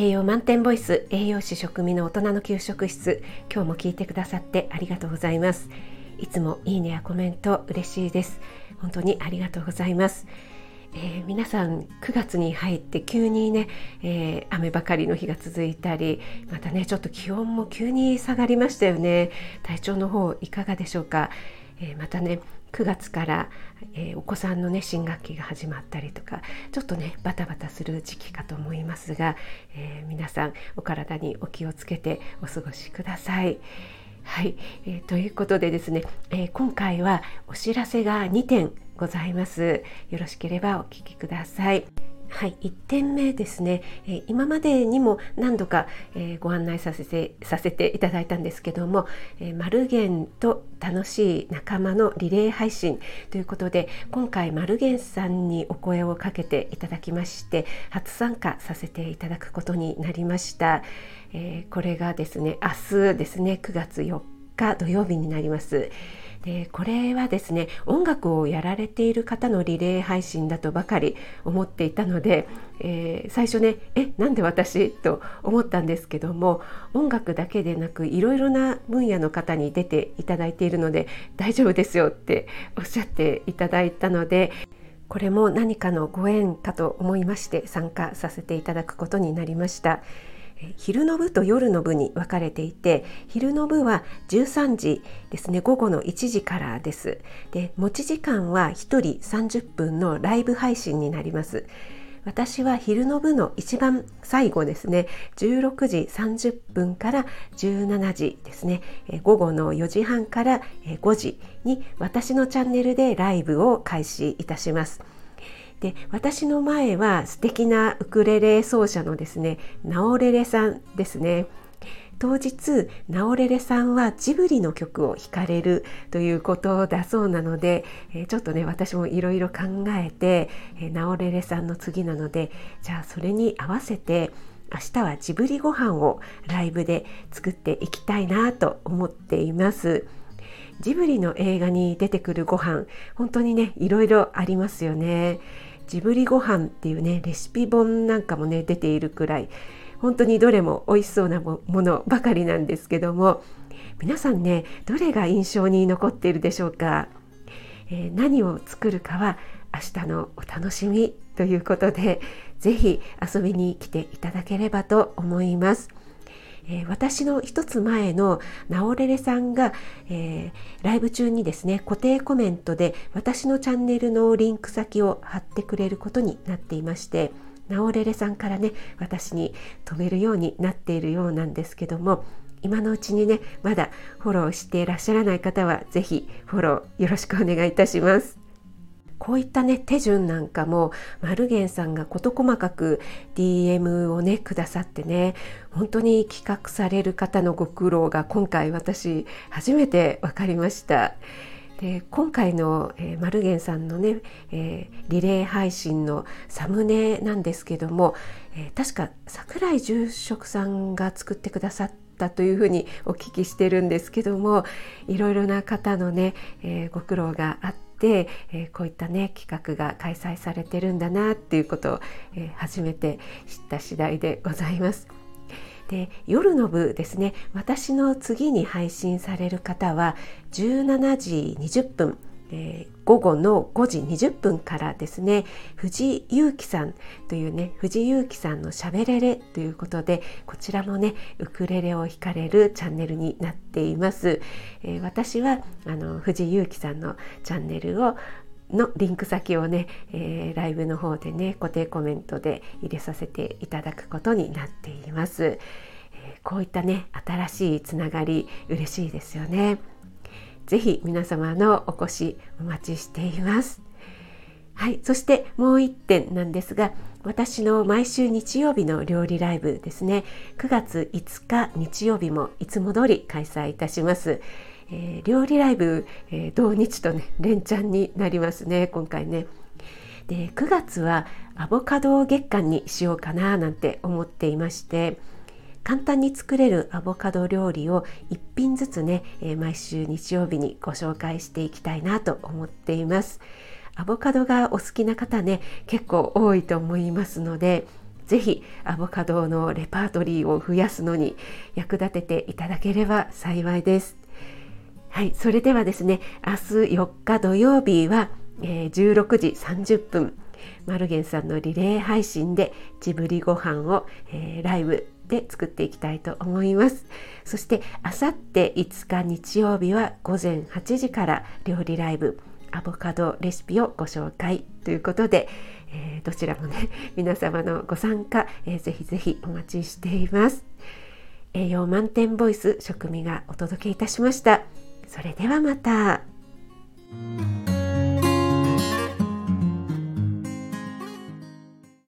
栄養満点ボイス栄養士食味の大人の給食室。今日も聞いてくださってありがとうございます。いつもいいねやコメント嬉しいです。本当にありがとうございます。えー、皆さん9月に入って急にね、えー、雨ばかりの日が続いたりまたねちょっと気温も急に下がりましたよね。体調の方いかがでしょうか、えー、またね9月から、えー、お子さんのね新学期が始まったりとかちょっとねバタバタする時期かと思いますが、えー、皆さんお体にお気をつけてお過ごしください。はい、えー、ということでですね、え今回はお知らせが2点ございます。よろしければお聞きください。はい、1点目ですね、えー、今までにも何度か、えー、ご案内させてさせていただいたんですけども、えー、マルゲンと楽しい仲間のリレー配信ということで今回マルゲンさんにお声をかけていただきまして初参加させていただくことになりました、えこれがですね明日ですね9月4日。土曜日になります。でこれはですね音楽をやられている方のリレー配信だとばかり思っていたので、えー、最初ねえなんで私と思ったんですけども音楽だけでなくいろいろな分野の方に出ていただいているので大丈夫ですよっておっしゃっていただいたのでこれも何かのご縁かと思いまして参加させていただくことになりました。昼の部と夜の部に分かれていて昼の部は13時ですね午後の1時からです。で持ち時間は1人30分のライブ配信になります。私は昼の部の一番最後ですね16時30分から17時ですね午後の4時半から5時に私のチャンネルでライブを開始いたします。で私の前は素敵なウクレレ奏者のですねナオレレさんですね当日ナオレレさんはジブリの曲を弾かれるということだそうなので、ちょっとね私もいろいろ考えて、えナオレレさんの次なのでじゃあそれに合わせて明日はジブリご飯をライブで作っていきたいなと思っています。ジブリの映画に出てくるご飯本当にねいろいろありますよね。ジブリご飯っていうねレシピ本なんかもね出ているくらい本当にどれも美味しそうなものばかりなんですけども皆さんねどれが印象に残っているでしょうか、えー、何を作るかは明日のお楽しみということで是非遊びに来ていただければと思います。えー、私の一つ前のナオレレさんが、えー、ライブ中にですね固定コメントで私のチャンネルのリンク先を貼ってくれることになっていましてナオレレさんからね私に飛べるようになっているようなんですけども今のうちにねまだフォローしていらっしゃらない方は是非フォローよろしくお願いいたします。こういったね手順なんかもマルゲンさんが事細かく DM をねくださってね本当に企画される方のご苦労が今回私初めて分かりました。で今回の、えー、マルゲンさんのね、えー、リレー配信のサムネなんですけども、えー、確か桜井住職さんが作ってくださったというふうにお聞きしてるんですけどもいろいろな方のね、えご苦労があって、えー、こういったね企画が開催されてるんだなっていうことを、えー、初めて知った次第でございます。で夜の部ですね私の次に配信される方は17時20分えー、午後の5時20分からですね藤井祐樹さんというね藤井祐樹さんのしゃべれれということでこちらもねウクレレを弾かれるチャンネルになっています、えー、私はあの藤井祐樹さんのチャンネルをのリンク先をね、えー、ライブの方でね固定コメントで入れさせていただくことになっています、えこういったね新しいつながり嬉しいですよね。ぜひ皆様のお越しお待ちしています。はい、そしてもう1点なんですが私の毎週日曜日の料理ライブですね。9月5日日曜日もいつも通り開催いたします、えー、料理ライブ、えー、同日とね連チャンになりますね今回ね。で9月はアボカドを月間にしようかななんて思っていまして簡単に作れるアボカド料理を1品ずつね、えー、毎週日曜日にご紹介していきたいなと思っています。アボカドがお好きな方ね結構多いと思いますのでぜひアボカドのレパートリーを増やすのに役立てていただければ幸いです。はい、それではですね、明日4日土曜日は、えー、16時30分、マルゲンさんのリレー配信でジブリご飯を、えー、ライブで作っていきたいと思います。そしてあさって5日日曜日は午前8時から料理ライブアボカドレシピをご紹介ということで、えー、どちらもね 皆様のご参加、えー、ぜひぜひお待ちしています。栄養満点ボイス食味がお届けいたしました。それではまた。